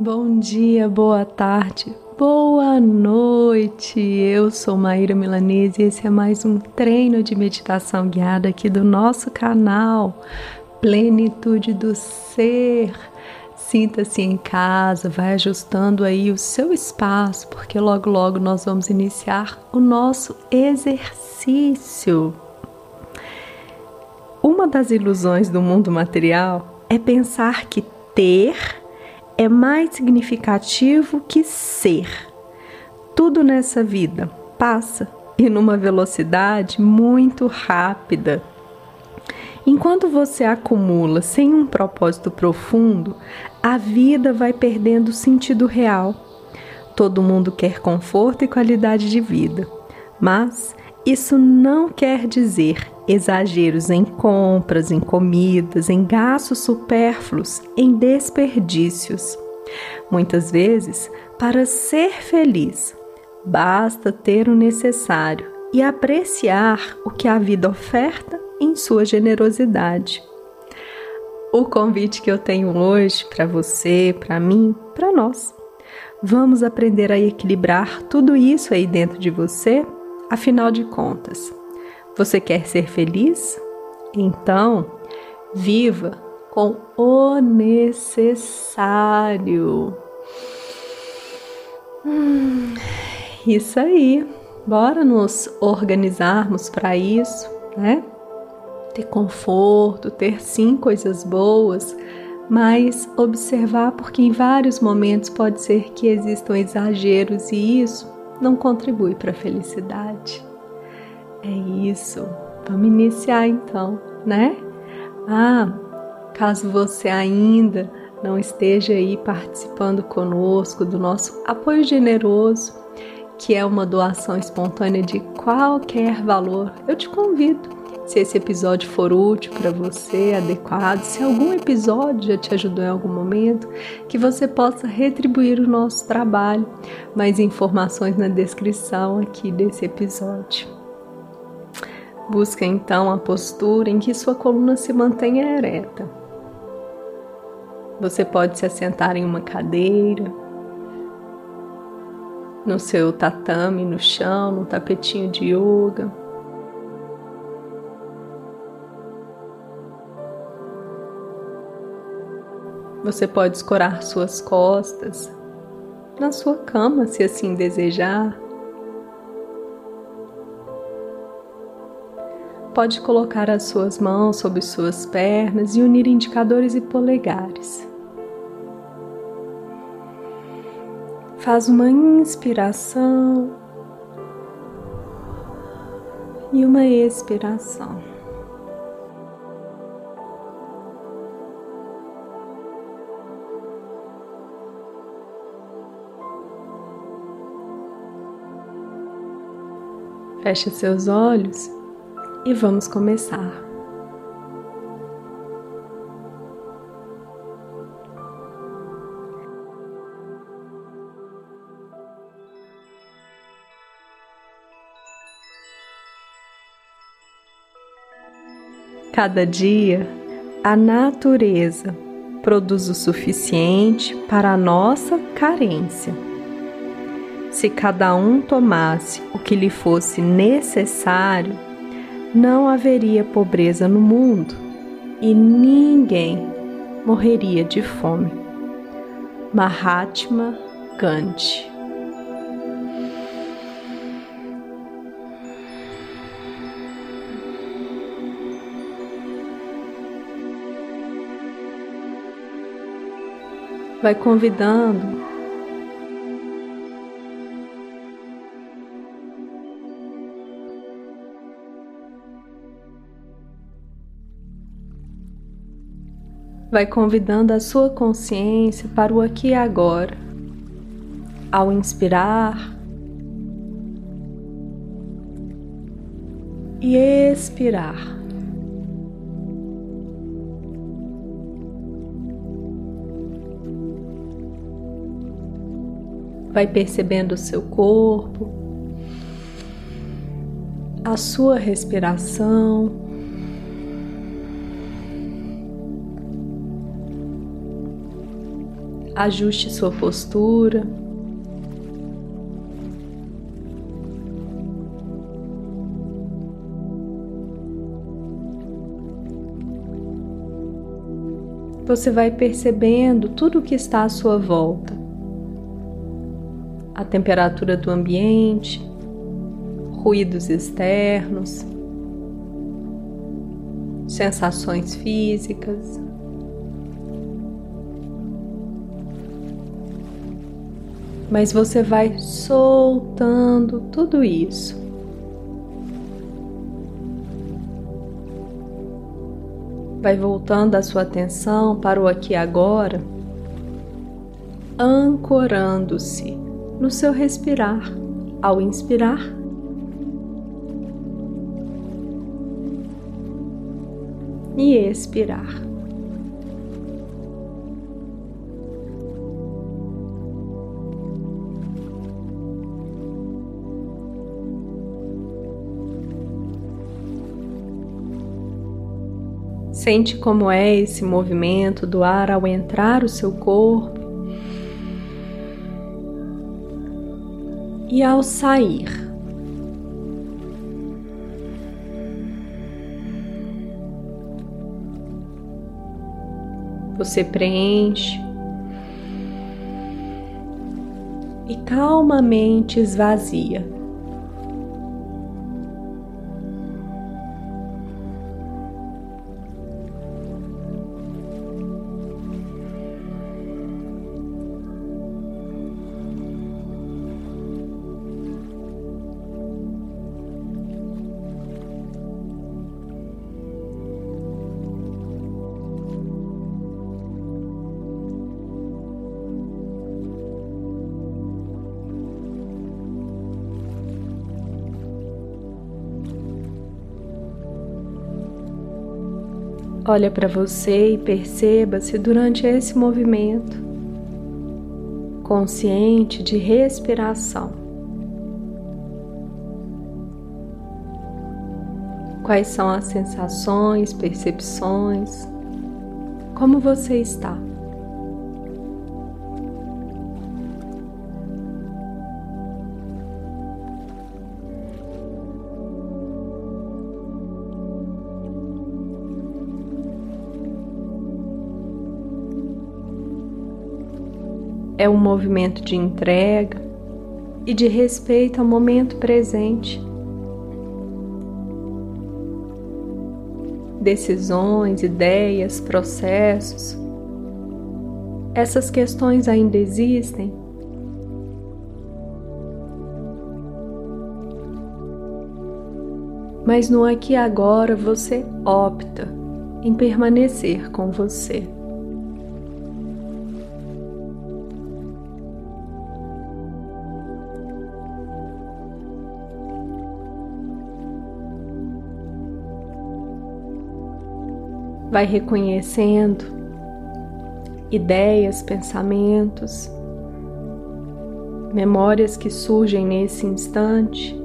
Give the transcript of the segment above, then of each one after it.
Bom dia, boa tarde, boa noite. Eu sou Maíra Milanese e esse é mais um treino de meditação guiada aqui do nosso canal Plenitude do Ser. Sinta-se em casa, vai ajustando aí o seu espaço, porque logo logo nós vamos iniciar o nosso exercício. Uma das ilusões do mundo material é pensar que ter é mais significativo que ser. Tudo nessa vida passa e numa velocidade muito rápida. Enquanto você acumula sem um propósito profundo, a vida vai perdendo sentido real. Todo mundo quer conforto e qualidade de vida, mas isso não quer dizer exageros em compras, em comidas, em gastos supérfluos, em desperdícios. Muitas vezes, para ser feliz, basta ter o necessário e apreciar o que a vida oferta em sua generosidade. O convite que eu tenho hoje para você, para mim, para nós. Vamos aprender a equilibrar tudo isso aí dentro de você? Afinal de contas, você quer ser feliz? Então, viva com o necessário. Hum, isso aí. Bora nos organizarmos para isso, né? Ter conforto, ter sim coisas boas, mas observar porque em vários momentos pode ser que existam exageros e isso não contribui para a felicidade. É isso. Vamos iniciar então, né? Ah, caso você ainda não esteja aí participando conosco do nosso apoio generoso, que é uma doação espontânea de qualquer valor, eu te convido. Se esse episódio for útil para você, adequado, se algum episódio já te ajudou em algum momento, que você possa retribuir o nosso trabalho. Mais informações na descrição aqui desse episódio. Busca então a postura em que sua coluna se mantenha ereta. Você pode se assentar em uma cadeira, no seu tatame, no chão, no tapetinho de yoga. Você pode escorar suas costas na sua cama, se assim desejar. Pode colocar as suas mãos sobre suas pernas e unir indicadores e polegares. Faz uma inspiração e uma expiração. Feche seus olhos e vamos começar. Cada dia, a natureza produz o suficiente para a nossa carência. Se cada um tomasse o que lhe fosse necessário, não haveria pobreza no mundo e ninguém morreria de fome. Mahatma Gandhi Vai convidando vai convidando a sua consciência para o aqui e agora. Ao inspirar e expirar. Vai percebendo o seu corpo, a sua respiração. Ajuste sua postura. Você vai percebendo tudo o que está à sua volta. A temperatura do ambiente, ruídos externos, sensações físicas. Mas você vai soltando tudo isso. Vai voltando a sua atenção para o aqui e agora, ancorando-se no seu respirar ao inspirar e expirar. Sente como é esse movimento do ar ao entrar o seu corpo e ao sair. Você preenche e calmamente esvazia. Olha para você e perceba-se durante esse movimento, consciente de respiração. Quais são as sensações, percepções? Como você está? Um movimento de entrega e de respeito ao momento presente. Decisões, ideias, processos, essas questões ainda existem? Mas no aqui e agora você opta em permanecer com você. Vai reconhecendo ideias, pensamentos, memórias que surgem nesse instante.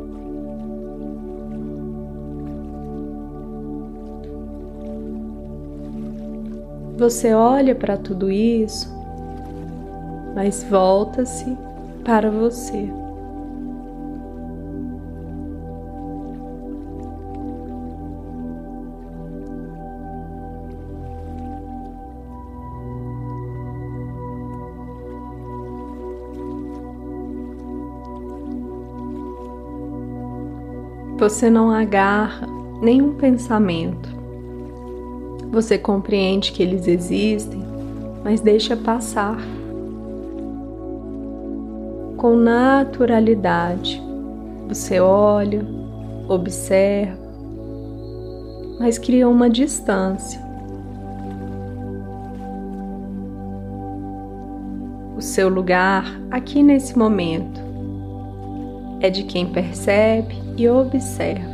Você olha para tudo isso, mas volta-se para você. Você não agarra nenhum pensamento. Você compreende que eles existem, mas deixa passar. Com naturalidade, você olha, observa, mas cria uma distância. O seu lugar aqui nesse momento é de quem percebe e observa.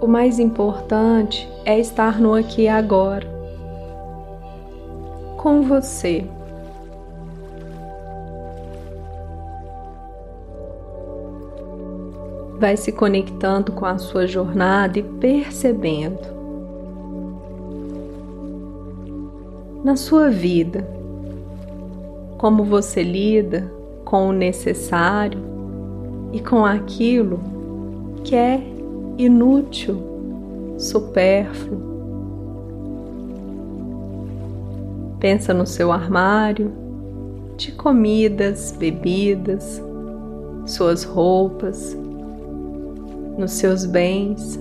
O mais importante é estar no aqui e agora, com você. Vai se conectando com a sua jornada e percebendo na sua vida como você lida com o necessário e com aquilo que é inútil, supérfluo. Pensa no seu armário de comidas, bebidas, suas roupas, nos seus bens.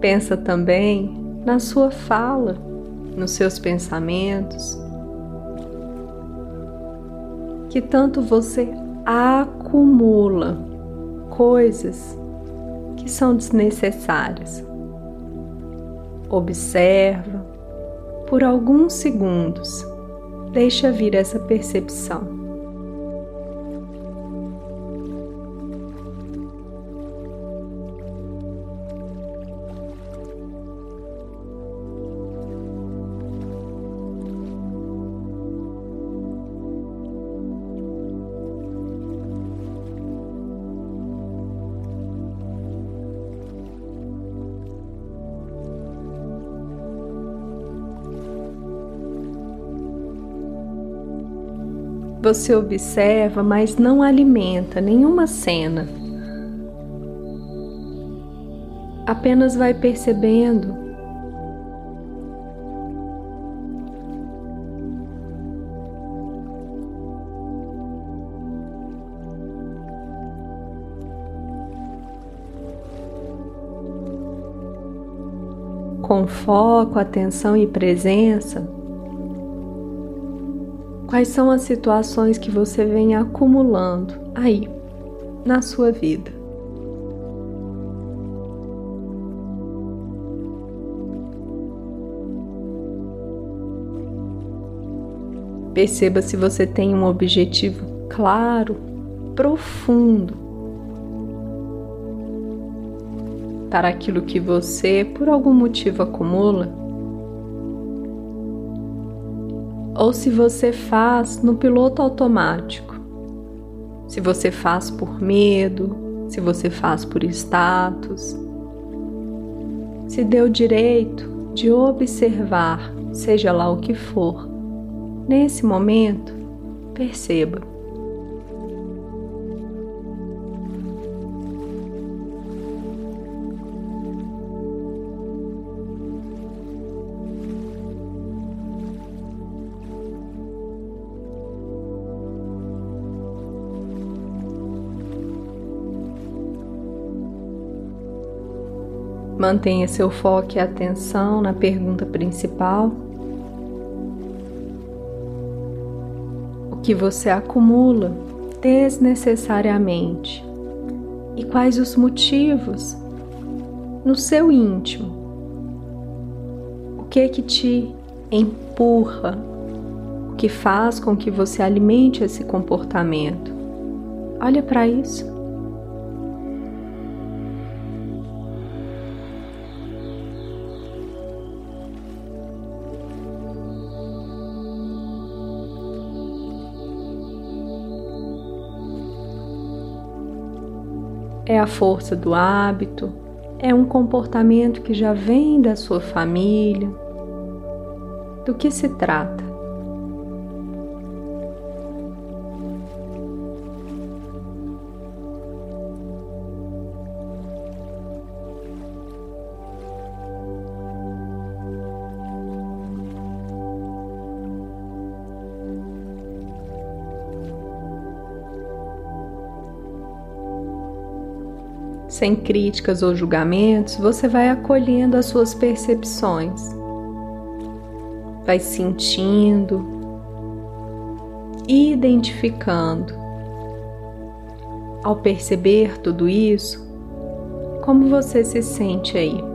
Pensa também na sua fala, nos seus pensamentos, que tanto você acumula coisas que são desnecessárias. Observa por alguns segundos, deixa vir essa percepção. Você observa, mas não alimenta nenhuma cena. Apenas vai percebendo com foco, atenção e presença, Quais são as situações que você vem acumulando aí na sua vida? Perceba se você tem um objetivo claro, profundo para aquilo que você, por algum motivo, acumula ou se você faz no piloto automático. Se você faz por medo, se você faz por status. Se dê o direito de observar, seja lá o que for. Nesse momento, perceba. Mantenha seu foco e atenção na pergunta principal. O que você acumula desnecessariamente? E quais os motivos no seu íntimo? O que é que te empurra? O que faz com que você alimente esse comportamento? Olha para isso. É a força do hábito, é um comportamento que já vem da sua família. Do que se trata? Sem críticas ou julgamentos, você vai acolhendo as suas percepções, vai sentindo, identificando. Ao perceber tudo isso, como você se sente aí?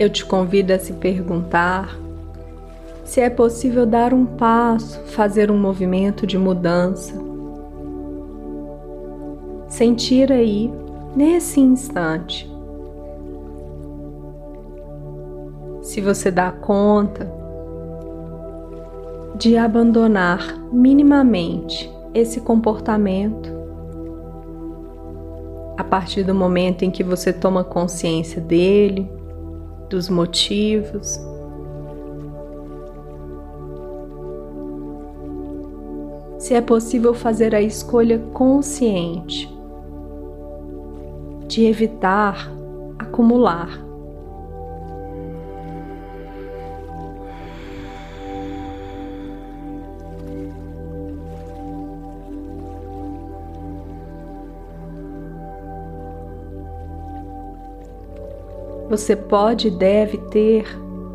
Eu te convido a se perguntar se é possível dar um passo, fazer um movimento de mudança. Sentir aí, nesse instante, se você dá conta de abandonar minimamente esse comportamento a partir do momento em que você toma consciência dele, dos motivos. Se é possível fazer a escolha consciente de evitar acumular Você pode e deve ter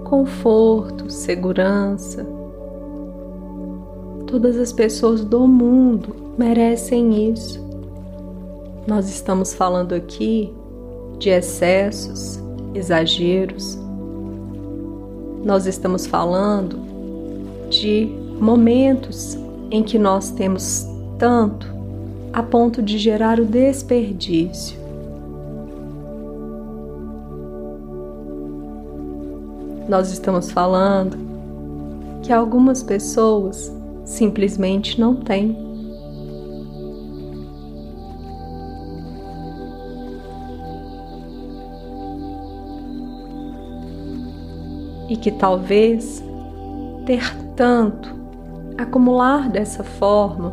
conforto, segurança. Todas as pessoas do mundo merecem isso. Nós estamos falando aqui de excessos, exageros. Nós estamos falando de momentos em que nós temos tanto a ponto de gerar o desperdício. Nós estamos falando que algumas pessoas simplesmente não têm. E que talvez ter tanto, acumular dessa forma,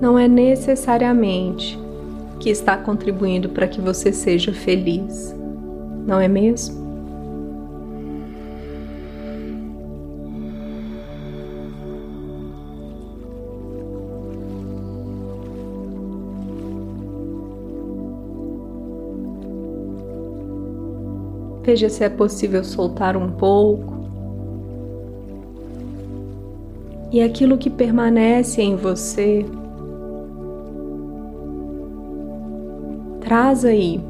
não é necessariamente que está contribuindo para que você seja feliz, não é mesmo? Veja se é possível soltar um pouco. E aquilo que permanece em você, traz aí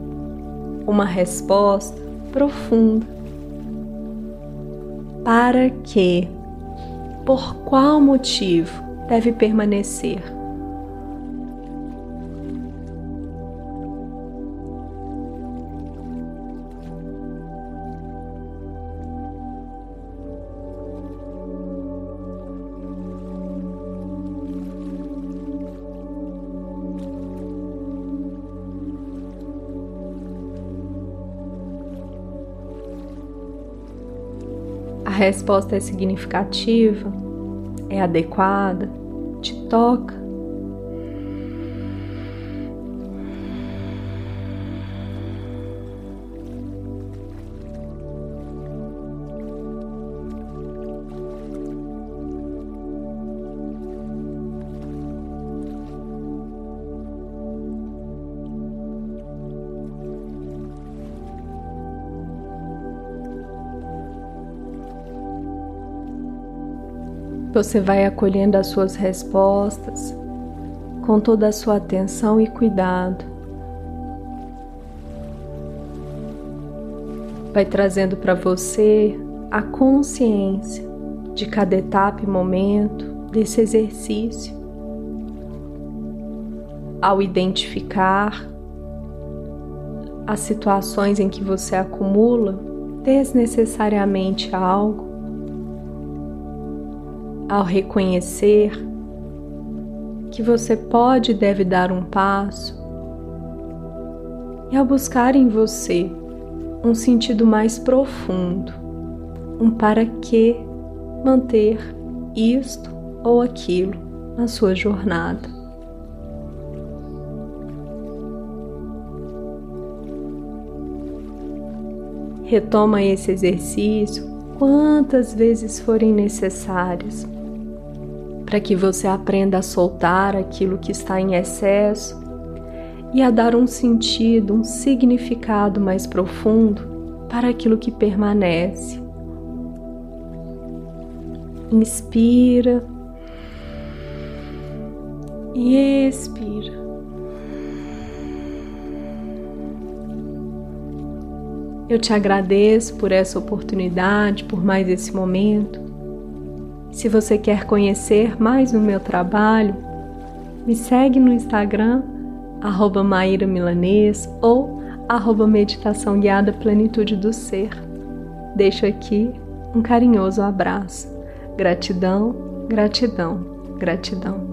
uma resposta profunda. Para que, por qual motivo deve permanecer? Resposta é significativa, é adequada, te toca. Você vai acolhendo as suas respostas com toda a sua atenção e cuidado. Vai trazendo para você a consciência de cada etapa e momento desse exercício. Ao identificar as situações em que você acumula desnecessariamente algo, ao reconhecer que você pode e deve dar um passo e ao buscar em você um sentido mais profundo, um para que manter isto ou aquilo na sua jornada. Retoma esse exercício quantas vezes forem necessárias para que você aprenda a soltar aquilo que está em excesso e a dar um sentido, um significado mais profundo para aquilo que permanece. Inspira e expira. Eu te agradeço por essa oportunidade, por mais esse momento. Se você quer conhecer mais o meu trabalho, me segue no Instagram, arroba Maíra Milanês ou arroba Meditação Guiada Plenitude do Ser. Deixo aqui um carinhoso abraço. Gratidão, gratidão, gratidão.